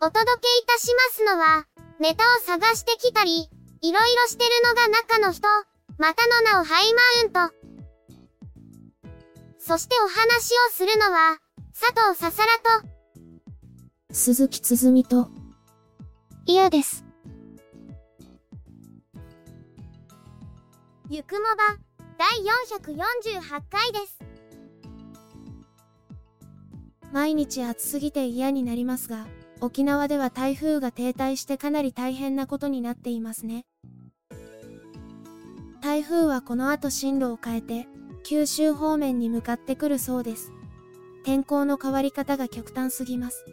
お届けいたしますのは、ネタを探してきたり、いろいろしてるのが中の人、またの名をハイマウント。そしてお話をするのは、佐藤ささらと、鈴木つづみと、嫌です。ゆくもば、第448回です。毎日暑すぎて嫌になりますが、沖縄では台風が停滞してかなり大変なことになっていますね。台風はこの後進路を変えて、九州方面に向かってくるそうです。天候の変わり方が極端すぎます。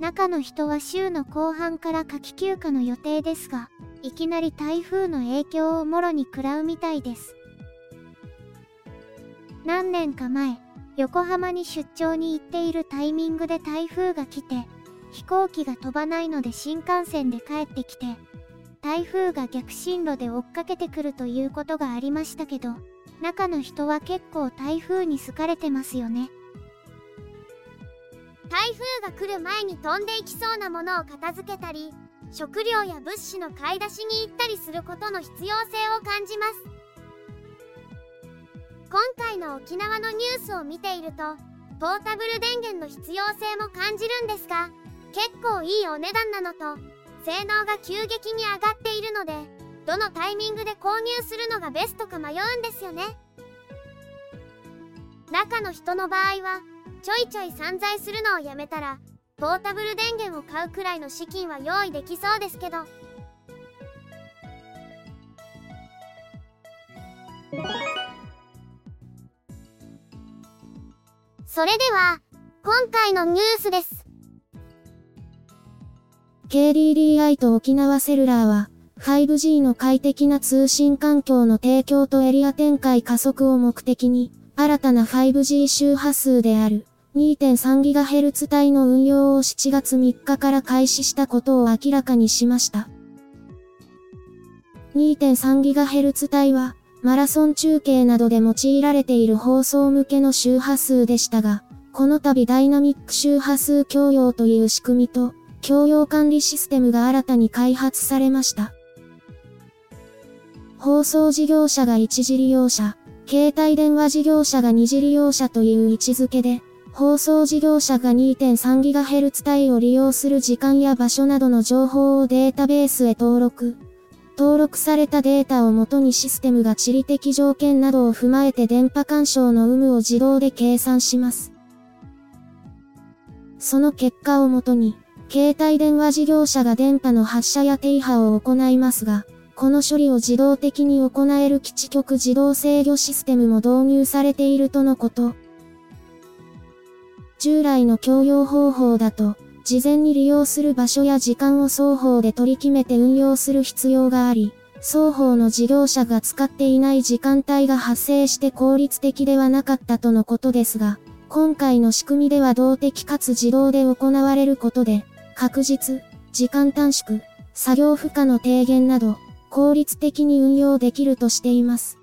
中の人は週の後半から夏季休暇の予定ですが、いきなり台風の影響をもろに食らうみたいです。何年か前、横浜に出張に行っているタイミングで台風が来て、飛行機が飛ばないので新幹線で帰ってきて、台風が逆進路で追っかけてくるということがありましたけど、中の人は結構台風に好かれてますよね。台風が来る前に飛んでいきそうなものを片付けたり、食料や物資の買い出しに行ったりすることの必要性を感じます。今回の沖縄のニュースを見ているとポータブル電源の必要性も感じるんですが結構いいお値段なのと性能が急激に上がっているのでどのタイミングで購入するのがベストか迷うんですよね。中の人の場合はちょいちょい散財するのをやめたらポータブル電源を買うくらいの資金は用意できそうですけどそれでは、今回のニュースです。KDDI と沖縄セルラーは、5G の快適な通信環境の提供とエリア展開加速を目的に、新たな 5G 周波数である 2.3GHz 帯の運用を7月3日から開始したことを明らかにしました。2.3GHz 帯は、マラソン中継などで用いられている放送向けの周波数でしたが、この度ダイナミック周波数共用という仕組みと、共用管理システムが新たに開発されました。放送事業者が一時利用者、携帯電話事業者が二次利用者という位置づけで、放送事業者が 2.3GHz 帯を利用する時間や場所などの情報をデータベースへ登録。登録されたデータをもとにシステムが地理的条件などを踏まえて電波干渉の有無を自動で計算します。その結果をもとに、携帯電話事業者が電波の発射や停波を行いますが、この処理を自動的に行える基地局自動制御システムも導入されているとのこと。従来の共用方法だと、事前に利用する場所や時間を双方で取り決めて運用する必要があり、双方の事業者が使っていない時間帯が発生して効率的ではなかったとのことですが、今回の仕組みでは動的かつ自動で行われることで、確実、時間短縮、作業負荷の低減など、効率的に運用できるとしています。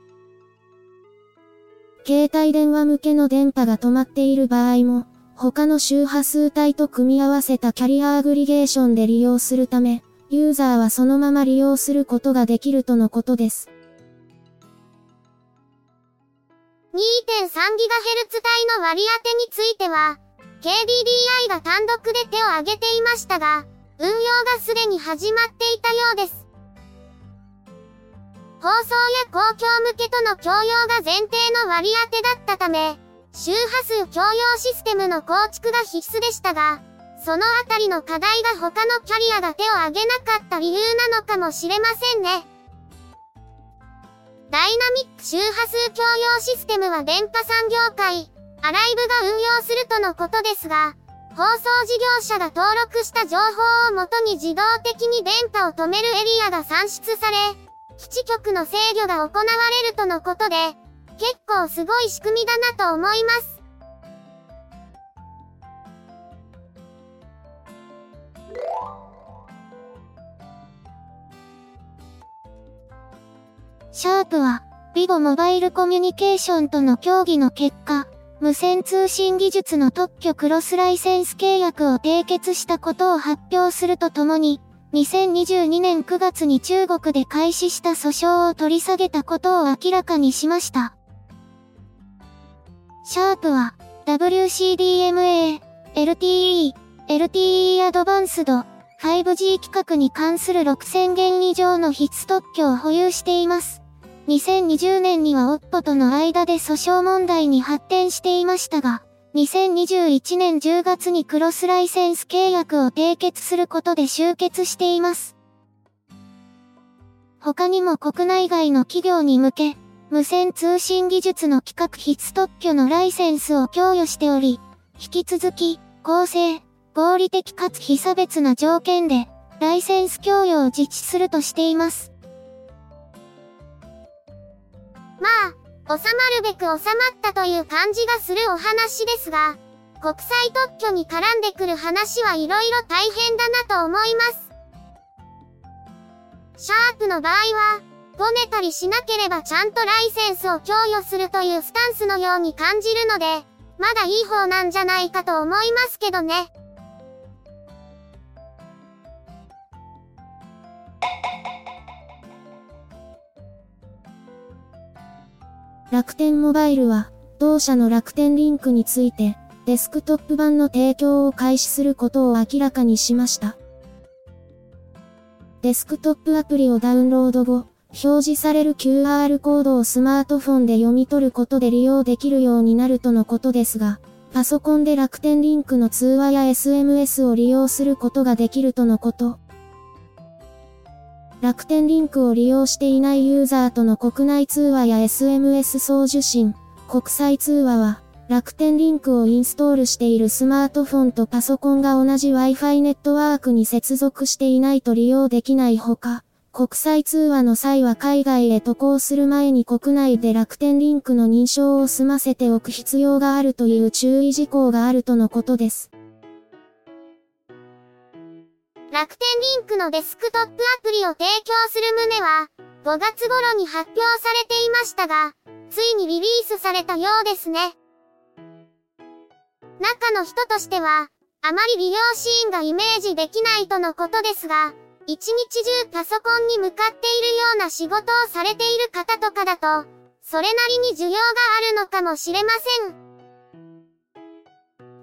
携帯電話向けの電波が止まっている場合も、他の周波数帯と組み合わせたキャリアアグリゲーションで利用するため、ユーザーはそのまま利用することができるとのことです。2.3GHz 帯の割り当てについては、KDDI が単独で手を挙げていましたが、運用がすでに始まっていたようです。放送や公共向けとの共用が前提の割り当てだったため、周波数共用システムの構築が必須でしたが、そのあたりの課題が他のキャリアが手を挙げなかった理由なのかもしれませんね。ダイナミック周波数共用システムは電波産業界、アライブが運用するとのことですが、放送事業者が登録した情報をもとに自動的に電波を止めるエリアが算出され、基地局の制御が行われるとのことで、結構すごい仕組みだなと思います。シャープは、ビゴモバイルコミュニケーションとの協議の結果、無線通信技術の特許クロスライセンス契約を締結したことを発表するとともに、2022年9月に中国で開始した訴訟を取り下げたことを明らかにしました。シャープは WCDMA、LTE、LTE アドバンスド、5G 規格に関する6000件以上の必須特許を保有しています。2020年にはオッポとの間で訴訟問題に発展していましたが、2021年10月にクロスライセンス契約を締結することで終結しています。他にも国内外の企業に向け、無線通信技術の規格必須特許のライセンスを供与しており、引き続き、公正、合理的かつ非差別な条件で、ライセンス供与を実施するとしています。まあ、収まるべく収まったという感じがするお話ですが、国際特許に絡んでくる話はいろいろ大変だなと思います。シャープの場合は、ごねたりしなければちゃんとライセンスを供与するというスタンスのように感じるので、まだいい方なんじゃないかと思いますけどね。楽天モバイルは、同社の楽天リンクについて、デスクトップ版の提供を開始することを明らかにしました。デスクトップアプリをダウンロード後、表示される QR コードをスマートフォンで読み取ることで利用できるようになるとのことですが、パソコンで楽天リンクの通話や SMS を利用することができるとのこと。楽天リンクを利用していないユーザーとの国内通話や SMS 送受信、国際通話は、楽天リンクをインストールしているスマートフォンとパソコンが同じ Wi-Fi ネットワークに接続していないと利用できないほか、国際通話の際は海外へ渡航する前に国内で楽天リンクの認証を済ませておく必要があるという注意事項があるとのことです。楽天リンクのデスクトップアプリを提供する旨は、5月頃に発表されていましたが、ついにリリースされたようですね。中の人としては、あまり利用シーンがイメージできないとのことですが、一日中パソコンに向かっているような仕事をされている方とかだと、それなりに需要があるのかもしれません。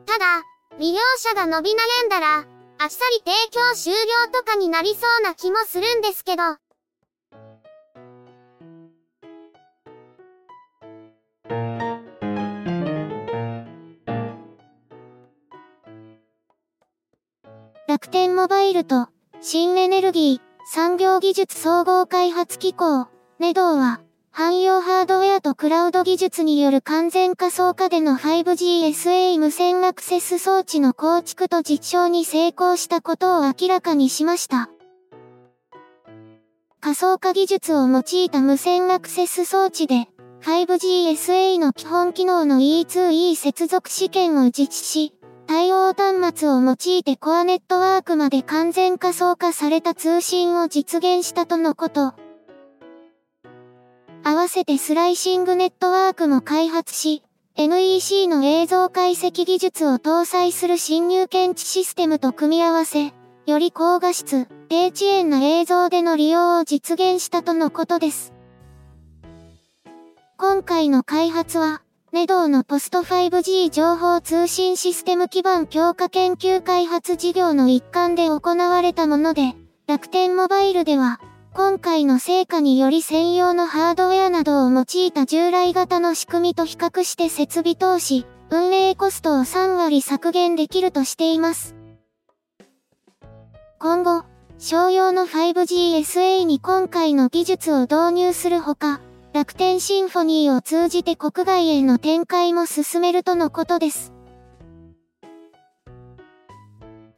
ただ、利用者が伸び悩んだら、あっさり提供終了とかになりそうな気もするんですけど。楽天モバイルと新エネルギー産業技術総合開発機構、ネドーは汎用ハードウェアとクラウド技術による完全仮想化での 5GSA 無線アクセス装置の構築と実証に成功したことを明らかにしました。仮想化技術を用いた無線アクセス装置で 5GSA の基本機能の E2E 接続試験を実施し、対応端末を用いてコアネットワークまで完全仮想化された通信を実現したとのこと。合わせてスライシングネットワークも開発し、NEC の映像解析技術を搭載する侵入検知システムと組み合わせ、より高画質、低遅延な映像での利用を実現したとのことです。今回の開発は、ネドーのポスト 5G 情報通信システム基盤強化研究開発事業の一環で行われたもので、楽天モバイルでは、今回の成果により専用のハードウェアなどを用いた従来型の仕組みと比較して設備投資、運営コストを3割削減できるとしています。今後、商用の 5GSA に今回の技術を導入するほか、楽天シンフォニーを通じて国外への展開も進めるとのことです。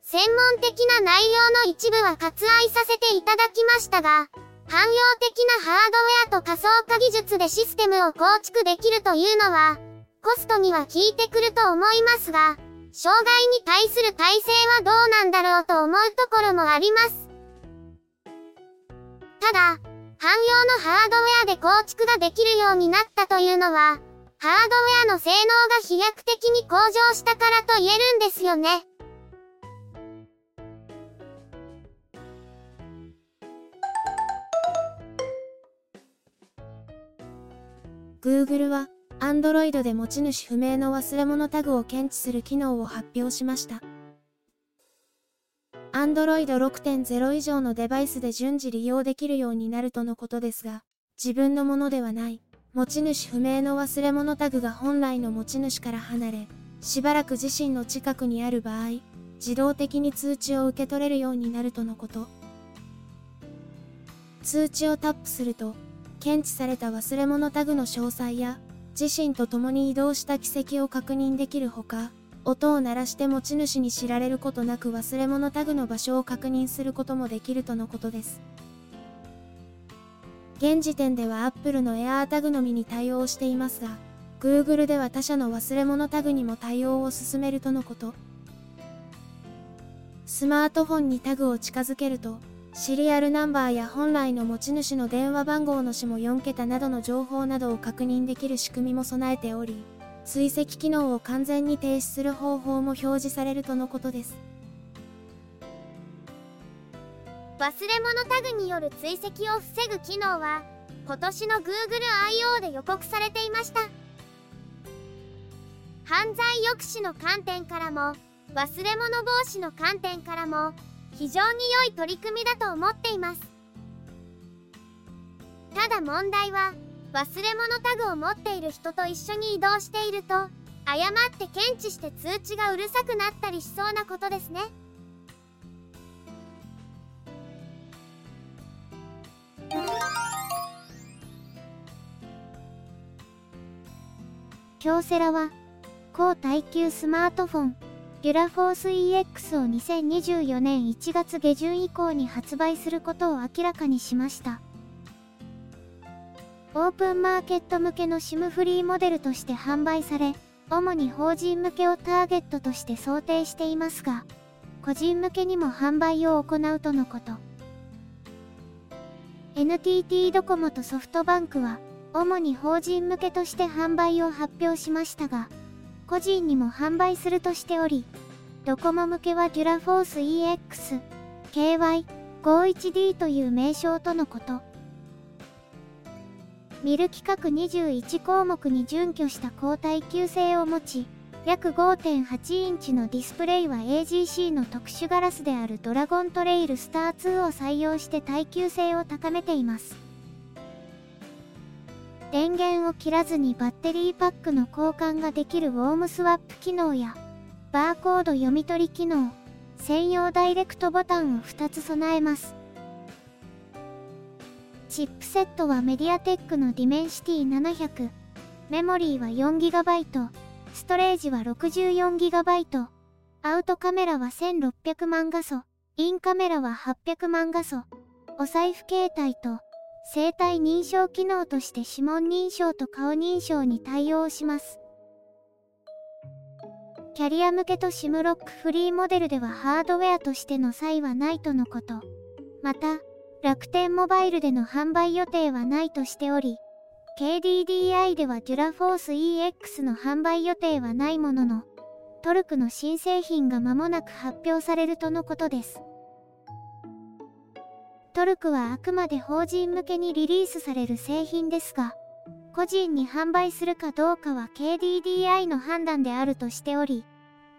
専門的な内容の一部は割愛させていただきましたが、汎用的なハードウェアと仮想化技術でシステムを構築できるというのは、コストには効いてくると思いますが、障害に対する体制はどうなんだろうと思うところもあります。ただ、汎用のハードウェアで構築ができるようになったというのは、ハードウェアの性能が飛躍的に向上したからと言えるんですよね。Google は Android で持ち主不明の忘れ物タグを検知する機能を発表しました。Android 6.0以上のデバイスで順次利用できるようになるとのことですが、自分のものではない、持ち主不明の忘れ物タグが本来の持ち主から離れ、しばらく自身の近くにある場合、自動的に通知を受け取れるようになるとのこと。通知をタップすると、検知された忘れ物タグの詳細や、自身と共に移動した軌跡を確認できるほか、音を鳴らして持ち主に知られることなく忘れ物タグの場所を確認することもできるとのことです。現時点では Apple の AirTag のみに対応していますが、Google では他社の忘れ物タグにも対応を進めるとのこと。スマートフォンにタグを近づけると、シリアルナンバーや本来の持ち主の電話番号の下も4桁などの情報などを確認できる仕組みも備えており、追跡機能を完全に停止する方法も表示されるとのことです。忘れ物タグによる追跡を防ぐ機能は、今年の Google I.O. で予告されていました。犯罪抑止の観点からも、忘れ物防止の観点からも、非常に良い取り組みだと思っています。ただ問題は、忘れ物タグを持っている人と一緒に移動していると誤って検知して通知がうるさくなったりしそうなことですね京セラは高耐久スマートフォンデュラフォース EX を2024年1月下旬以降に発売することを明らかにしました。オープンマーケット向けの SIM フリーモデルとして販売され、主に法人向けをターゲットとして想定していますが、個人向けにも販売を行うとのこと。NTT ドコモとソフトバンクは、主に法人向けとして販売を発表しましたが、個人にも販売するとしており、ドコモ向けはデュラフォース EX、KY51D という名称とのこと。ミル規格21項目に準拠した高耐久性を持ち、約5.8インチのディスプレイは AGC の特殊ガラスであるドラゴントレイルスター2を採用して耐久性を高めています。電源を切らずにバッテリーパックの交換ができる warm swap 機能や、バーコード読み取り機能、専用ダイレクトボタンを2つ備えます。チップセットは MediaTek の Dimensity 700。メモリーは 4GB。ストレージは 64GB。アウトカメラは1600万画素。インカメラは800万画素。お財布携帯と生体認証機能として指紋認証と顔認証に対応します。キャリア向けと SIM ロックフリーモデルではハードウェアとしての差異はないとのこと。また、楽天モバイルでの販売予定はないとしており、KDDI ではデュラフォース EX の販売予定はないものの、トルクの新製品が間もなく発表されるとのことです。トルクはあくまで法人向けにリリースされる製品ですが、個人に販売するかどうかは KDDI の判断であるとしており、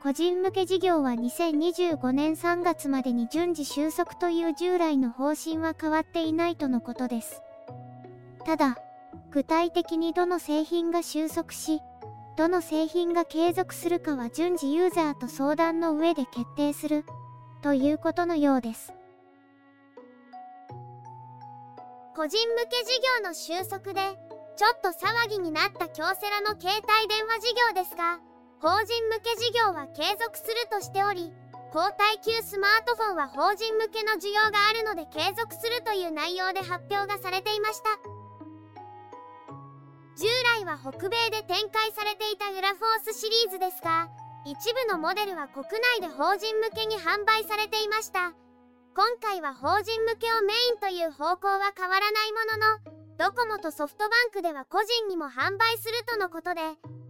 個人向け事業は2025年3月までに順次収束という従来の方針は変わっていないとのことです。ただ、具体的にどの製品が収束し、どの製品が継続するかは順次ユーザーと相談の上で決定する、ということのようです。個人向け事業の収束で、ちょっと騒ぎになった京セラの携帯電話事業ですが、法人向け事業は継続するとしており、交代級スマートフォンは法人向けの需要があるので継続するという内容で発表がされていました。従来は北米で展開されていたグラフォースシリーズですが、一部のモデルは国内で法人向けに販売されていました。今回は法人向けをメインという方向は変わらないものの、ドコモとソフトバンクでは個人にも販売するとのことで、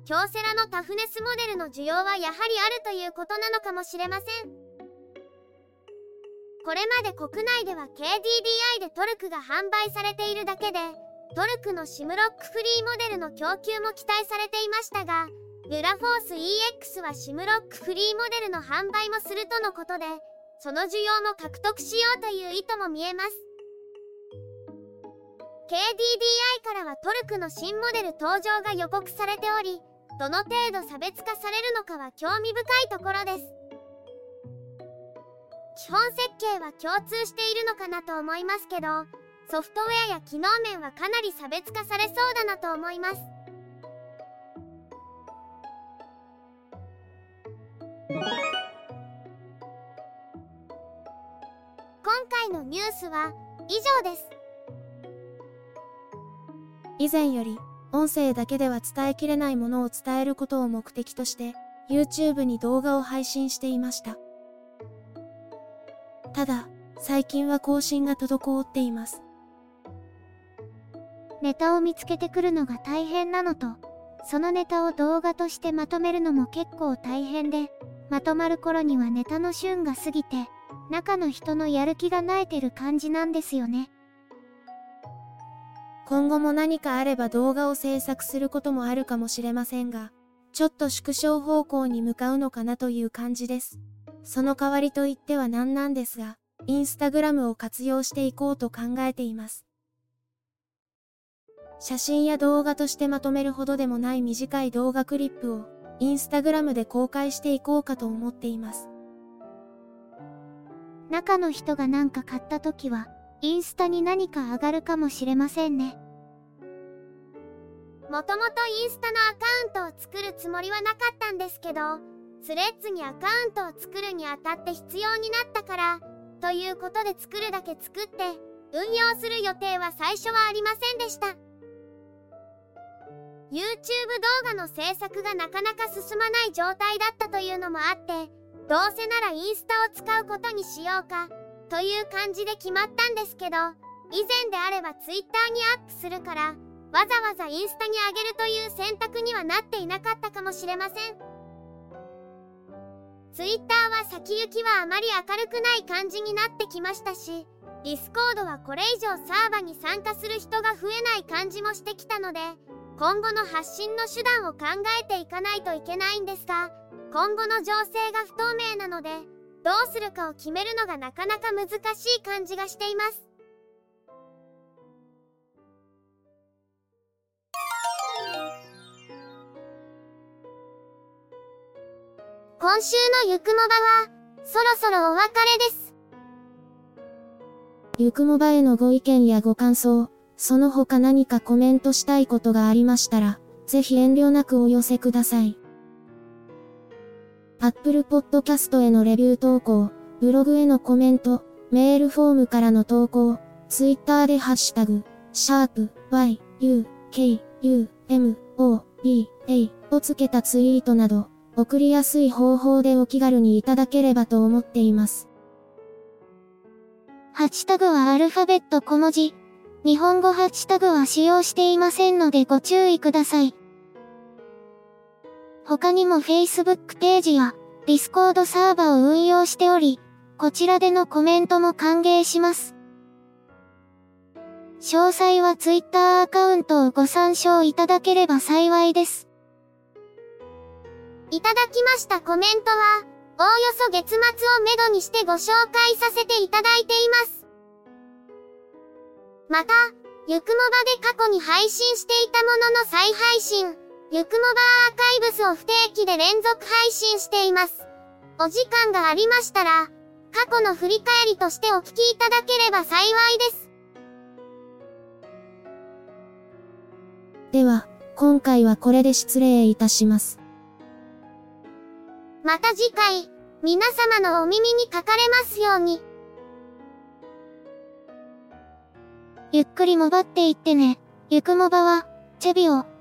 京セラのタフネスモデルの需要はやはりあるということなのかもしれません。これまで国内では KDDI でトルクが販売されているだけで、トルクの SIM ロックフリーモデルの供給も期待されていましたが、グラフォース EX は SIM ロックフリーモデルの販売もするとのことで、その需要も獲得しようという意図も見えます。KDDI からはトルクの新モデル登場が予告されており、どの程度差別化されるのかは興味深いところです。基本設計は共通しているのかなと思いますけどソフトウェアや機能面はかなり差別化されそうだなと思います。今回のニュースは以上です。以前より音声だけでは伝えきれないものを伝えることを目的として、YouTube に動画を配信していました。ただ、最近は更新が滞っています。ネタを見つけてくるのが大変なのと、そのネタを動画としてまとめるのも結構大変で、まとまる頃にはネタの旬が過ぎて、中の人のやる気がなえてる感じなんですよね。今後も何かあれば動画を制作することもあるかもしれませんが、ちょっと縮小方向に向かうのかなという感じです。その代わりと言っては何なんですが、インスタグラムを活用していこうと考えています。写真や動画としてまとめるほどでもない短い動画クリップをインスタグラムで公開していこうかと思っています。中の人が何か買った時はインスタに何か上がるかもしれませんね。もともとインスタのアカウントを作るつもりはなかったんですけど、スレッズにアカウントを作るにあたって必要になったから、ということで作るだけ作って、運用する予定は最初はありませんでした。YouTube 動画の制作がなかなか進まない状態だったというのもあって、どうせならインスタを使うことにしようか、という感じで決まったんですけど、以前であれば Twitter にアップするから、わざわざインスタに上げるという選択にはなっていなかったかもしれません。Twitter は先行きはあまり明るくない感じになってきましたし、 Discord はこれ以上サーバに参加する人が増えない感じもしてきたので、今後の発信の手段を考えていかないといけないんですが、今後の情勢が不透明なので、どうするかを決めるのがなかなか難しい感じがしています。今週のゆくもばは、そろそろお別れです。ゆくもばへのご意見やご感想、その他何かコメントしたいことがありましたら、ぜひ遠慮なくお寄せください。Apple Podcast へのレビュー投稿、ブログへのコメント、メールフォームからの投稿、Twitter でハッシュタグ、シャープ y, u, k, u, m, o, b, a をつけたツイートなど、送りやすい方法でお気軽にいただければと思っています。ハッシュタグはアルファベット小文字。日本語ハッシュタグは使用していませんのでご注意ください。他にも Facebook ページや Discord サーバを運用しており、こちらでのコメントも歓迎します。詳細は Twitter アカウントをご参照いただければ幸いです。いただきましたコメントは、おおよそ月末をめどにしてご紹介させていただいています。また、ゆくもばで過去に配信していたものの再配信、ゆくもばアーカイブスを不定期で連続配信しています。お時間がありましたら、過去の振り返りとしてお聞きいただければ幸いです。では、今回はこれで失礼いたします。また次回、皆様のお耳にかかれますように。ゆっくりもばっていってね。ゆくもばは、チェビオ、